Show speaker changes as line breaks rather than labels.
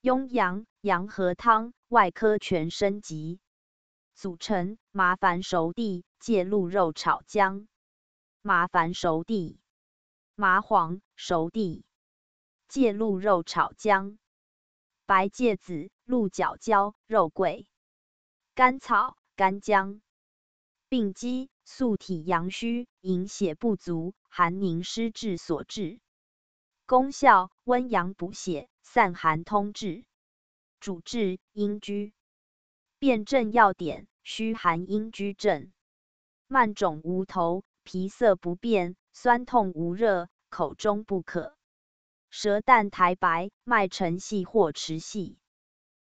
雍阳阳和汤，外科全身集。组成：麻烦熟地、芥露肉炒姜。麻烦熟地、麻黄熟地、芥露肉炒姜。白芥子、鹿角椒、肉桂、甘草、干姜。病机：素体阳虚，营血不足，寒凝湿滞所致。功效：温阳补血。散寒通滞，主治阴虚。辨证要点：虚寒阴虚症，漫肿无头，皮色不变，酸痛无热，口中不渴，舌淡苔白，脉沉细或迟细。